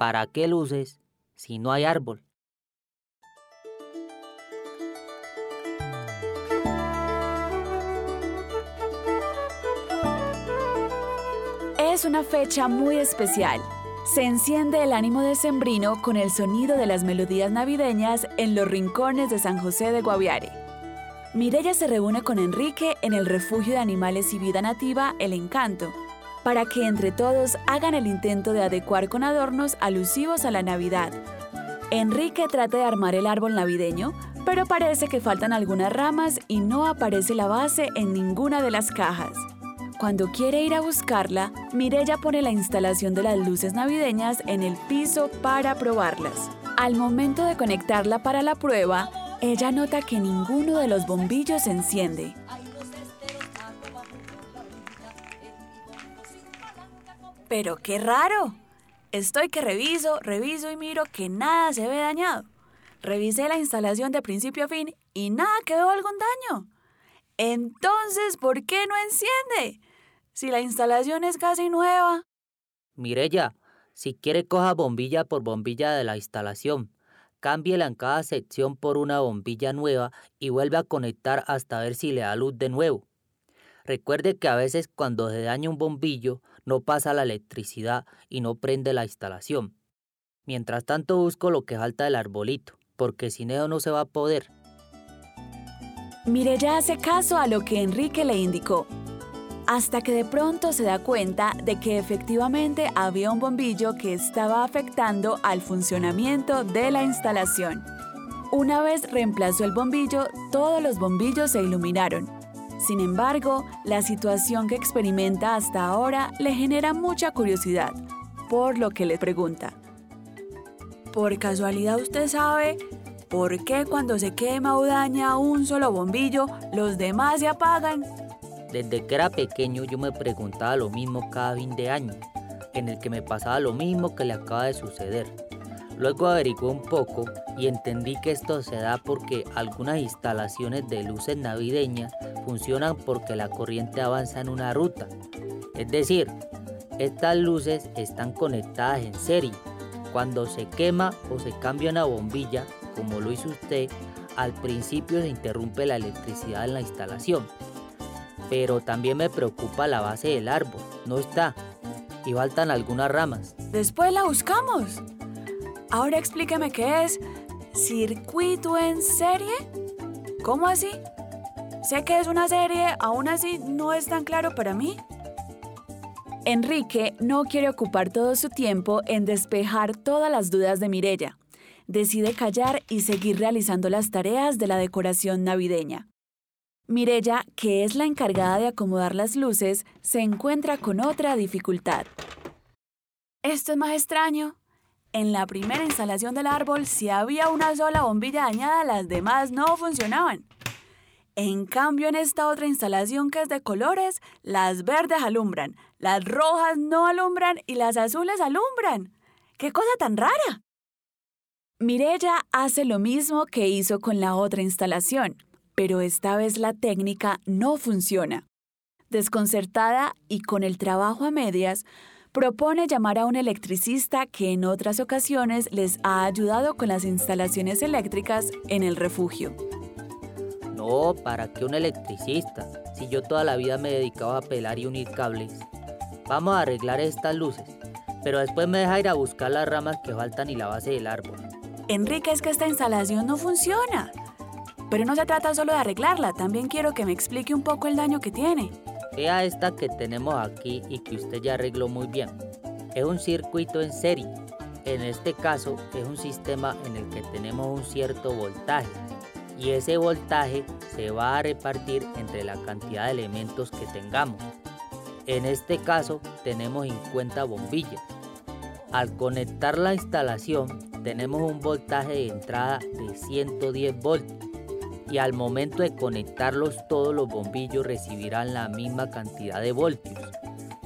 ¿Para qué luces si no hay árbol? Es una fecha muy especial. Se enciende el ánimo decembrino con el sonido de las melodías navideñas en los rincones de San José de Guaviare. Mirella se reúne con Enrique en el refugio de animales y vida nativa El Encanto, para que entre todos hagan el intento de adecuar con adornos alusivos a la Navidad. Enrique trata de armar el árbol navideño, pero parece que faltan algunas ramas y no aparece la base en ninguna de las cajas. Cuando quiere ir a buscarla, Mirella pone la instalación de las luces navideñas en el piso para probarlas. Al momento de conectarla para la prueba, ella nota que ninguno de los bombillos se enciende. Pero qué raro. Estoy que reviso, reviso y miro que nada se ve dañado. Revisé la instalación de principio a fin y nada quedó algún daño. Entonces, ¿por qué no enciende? Si la instalación es casi nueva. Mirella, si quiere coja bombilla por bombilla de la instalación. Cámbiela en cada sección por una bombilla nueva y vuelve a conectar hasta ver si le da luz de nuevo. Recuerde que a veces cuando se daña un bombillo no pasa la electricidad y no prende la instalación. Mientras tanto busco lo que falta del arbolito, porque sin eso no se va a poder. Mirella hace caso a lo que Enrique le indicó, hasta que de pronto se da cuenta de que efectivamente había un bombillo que estaba afectando al funcionamiento de la instalación. Una vez reemplazó el bombillo, todos los bombillos se iluminaron. Sin embargo, la situación que experimenta hasta ahora le genera mucha curiosidad, por lo que le pregunta. ¿Por casualidad usted sabe por qué cuando se quema o daña un solo bombillo, los demás se apagan? Desde que era pequeño yo me preguntaba lo mismo cada fin de año, en el que me pasaba lo mismo que le acaba de suceder. Luego averigué un poco y entendí que esto se da porque algunas instalaciones de luces navideñas funcionan porque la corriente avanza en una ruta. Es decir, estas luces están conectadas en serie. Cuando se quema o se cambia una bombilla, como lo hizo usted, al principio se interrumpe la electricidad en la instalación pero también me preocupa la base del árbol. No está. Y faltan algunas ramas. Después la buscamos. Ahora explíqueme qué es circuito en serie. ¿Cómo así? Sé que es una serie, aún así no es tan claro para mí. Enrique no quiere ocupar todo su tiempo en despejar todas las dudas de Mirella. Decide callar y seguir realizando las tareas de la decoración navideña. Mirella, que es la encargada de acomodar las luces, se encuentra con otra dificultad. Esto es más extraño. En la primera instalación del árbol, si había una sola bombilla dañada, las demás no funcionaban. En cambio, en esta otra instalación que es de colores, las verdes alumbran, las rojas no alumbran y las azules alumbran. ¡Qué cosa tan rara! Mirella hace lo mismo que hizo con la otra instalación pero esta vez la técnica no funciona. Desconcertada y con el trabajo a medias, propone llamar a un electricista que en otras ocasiones les ha ayudado con las instalaciones eléctricas en el refugio. No, ¿para qué un electricista? Si yo toda la vida me dedicaba a pelar y unir cables. Vamos a arreglar estas luces, pero después me deja ir a buscar las ramas que faltan y la base del árbol. Enrique, es que esta instalación no funciona. Pero no se trata solo de arreglarla, también quiero que me explique un poco el daño que tiene. Vea esta que tenemos aquí y que usted ya arregló muy bien. Es un circuito en serie. En este caso es un sistema en el que tenemos un cierto voltaje y ese voltaje se va a repartir entre la cantidad de elementos que tengamos. En este caso tenemos 50 bombillas. Al conectar la instalación tenemos un voltaje de entrada de 110 voltios y al momento de conectarlos todos los bombillos recibirán la misma cantidad de voltios.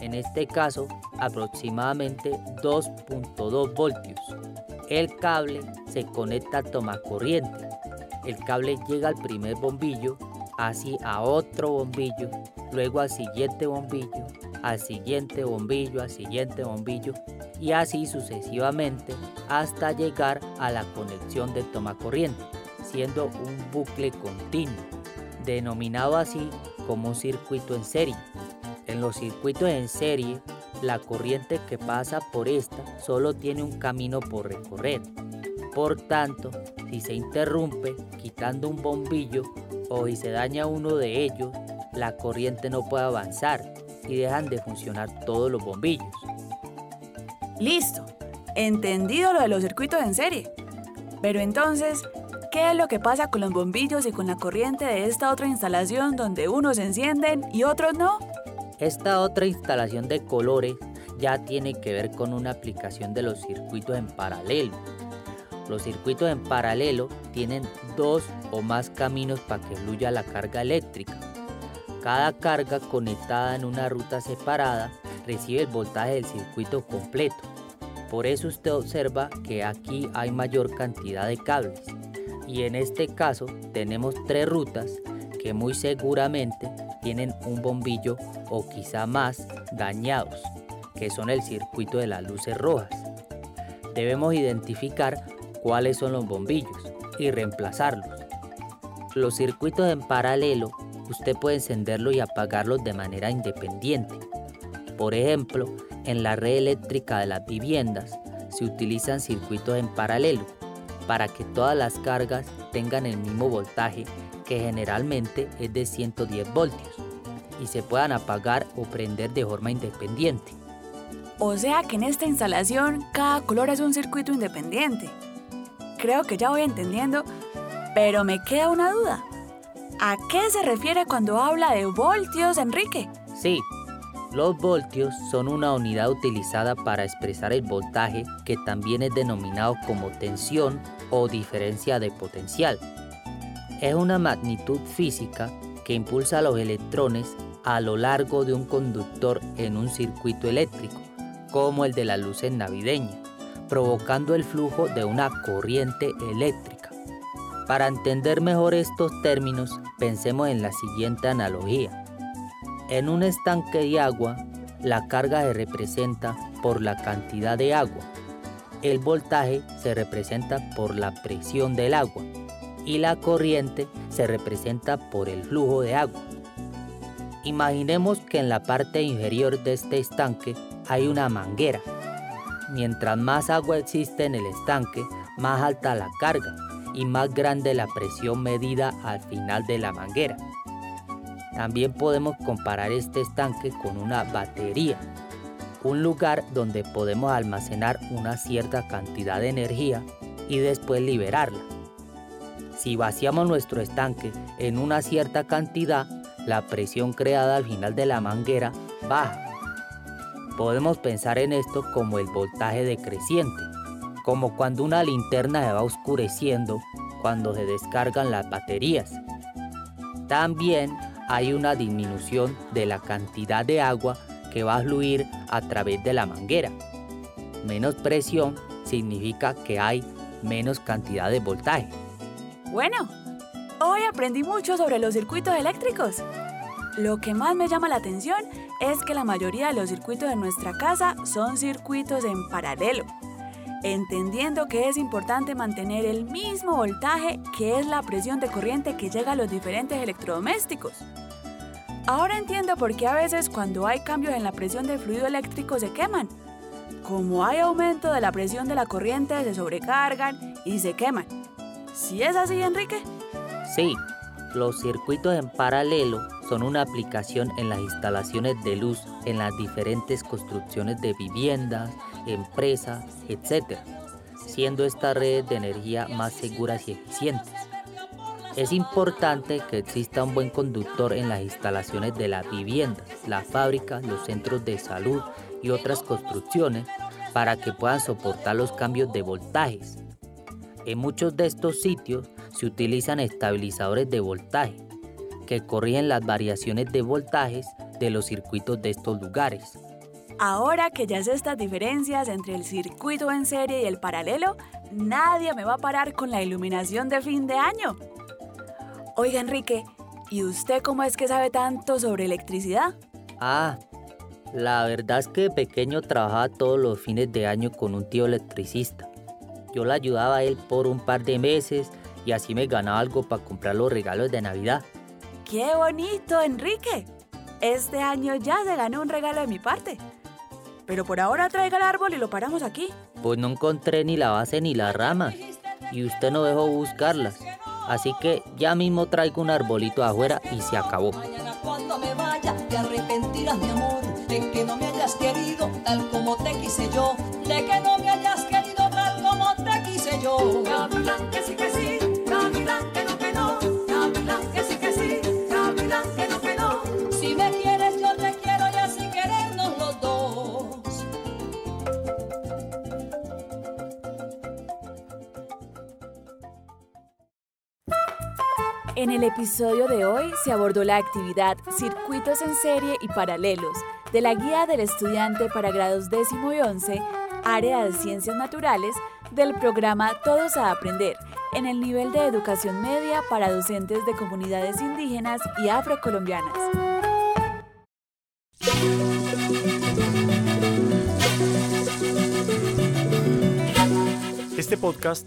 En este caso aproximadamente 2.2 voltios. El cable se conecta a toma corriente. El cable llega al primer bombillo, así a otro bombillo, luego al siguiente bombillo, al siguiente bombillo, al siguiente bombillo y así sucesivamente hasta llegar a la conexión de toma corriente, un bucle continuo, denominado así como un circuito en serie. En los circuitos en serie, la corriente que pasa por esta solo tiene un camino por recorrer. Por tanto, si se interrumpe quitando un bombillo o si se daña uno de ellos, la corriente no puede avanzar y dejan de funcionar todos los bombillos. Listo, entendido lo de los circuitos en serie. Pero entonces, ¿qué es lo que pasa con los bombillos y con la corriente de esta otra instalación donde unos encienden y otros no? Esta otra instalación de colores ya tiene que ver con una aplicación de los circuitos en paralelo. Los circuitos en paralelo tienen dos o más caminos para que fluya la carga eléctrica. Cada carga conectada en una ruta separada recibe el voltaje del circuito completo. Por eso usted observa que aquí hay mayor cantidad de cables. Y en este caso tenemos tres rutas que muy seguramente tienen un bombillo o quizá más dañados, que son el circuito de las luces rojas. Debemos identificar cuáles son los bombillos y reemplazarlos. Los circuitos en paralelo usted puede encenderlo y apagarlos de manera independiente. Por ejemplo, en la red eléctrica de las viviendas se utilizan circuitos en paralelo para que todas las cargas tengan el mismo voltaje que generalmente es de 110 voltios y se puedan apagar o prender de forma independiente. O sea que en esta instalación cada color es un circuito independiente. Creo que ya voy entendiendo, pero me queda una duda. ¿A qué se refiere cuando habla de voltios, Enrique? Sí, los voltios son una unidad utilizada para expresar el voltaje que también es denominado como tensión o diferencia de potencial. Es una magnitud física que impulsa los electrones a lo largo de un conductor en un circuito eléctrico, como el de las luces navideñas, provocando el flujo de una corriente eléctrica. Para entender mejor estos términos, pensemos en la siguiente analogía. En un estanque de agua, la carga se representa por la cantidad de agua. El voltaje se representa por la presión del agua y la corriente se representa por el flujo de agua. Imaginemos que en la parte inferior de este estanque hay una manguera. Mientras más agua existe en el estanque, más alta la carga y más grande la presión medida al final de la manguera. También podemos comparar este estanque con una batería, un lugar donde podemos almacenar una cierta cantidad de energía y después liberarla. Si vaciamos nuestro estanque en una cierta cantidad, la presión creada al final de la manguera baja. Podemos pensar en esto como el voltaje decreciente como cuando una linterna se va oscureciendo cuando se descargan las baterías. También hay una disminución de la cantidad de agua que va a fluir a través de la manguera. Menos presión significa que hay menos cantidad de voltaje. Bueno, hoy aprendí mucho sobre los circuitos eléctricos. Lo que más me llama la atención es que la mayoría de los circuitos de nuestra casa son circuitos en paralelo entendiendo que es importante mantener el mismo voltaje que es la presión de corriente que llega a los diferentes electrodomésticos. Ahora entiendo por qué a veces cuando hay cambios en la presión del fluido eléctrico se queman. Como hay aumento de la presión de la corriente, se sobrecargan y se queman. ¿Sí es así, Enrique? Sí, los circuitos en paralelo son una aplicación en las instalaciones de luz en las diferentes construcciones de viviendas, empresas, etc., siendo estas redes de energía más seguras y eficientes. Es importante que exista un buen conductor en las instalaciones de las viviendas, las fábricas, los centros de salud y otras construcciones para que puedan soportar los cambios de voltajes. En muchos de estos sitios se utilizan estabilizadores de voltaje que corrigen las variaciones de voltajes de los circuitos de estos lugares. Ahora que ya sé estas diferencias entre el circuito en serie y el paralelo, nadie me va a parar con la iluminación de fin de año. Oiga, Enrique, ¿y usted cómo es que sabe tanto sobre electricidad? Ah, la verdad es que de pequeño trabajaba todos los fines de año con un tío electricista. Yo le ayudaba a él por un par de meses y así me ganaba algo para comprar los regalos de Navidad. ¡Qué bonito, Enrique! Este año ya se ganó un regalo de mi parte. Pero por ahora traiga el árbol y lo paramos aquí. Pues no encontré ni la base ni las ramas. Y usted no dejó buscarlas. Así que ya mismo traigo un arbolito afuera y se acabó. Mañana cuando me vaya te arrepentirás mi amor de que no me hayas querido tal como te quise yo, de que no me hayas En el episodio de hoy se abordó la actividad Circuitos en serie y paralelos de la Guía del Estudiante para grados décimo y once, Área de Ciencias Naturales, del programa Todos a Aprender, en el nivel de educación media para docentes de comunidades indígenas y afrocolombianas. Este podcast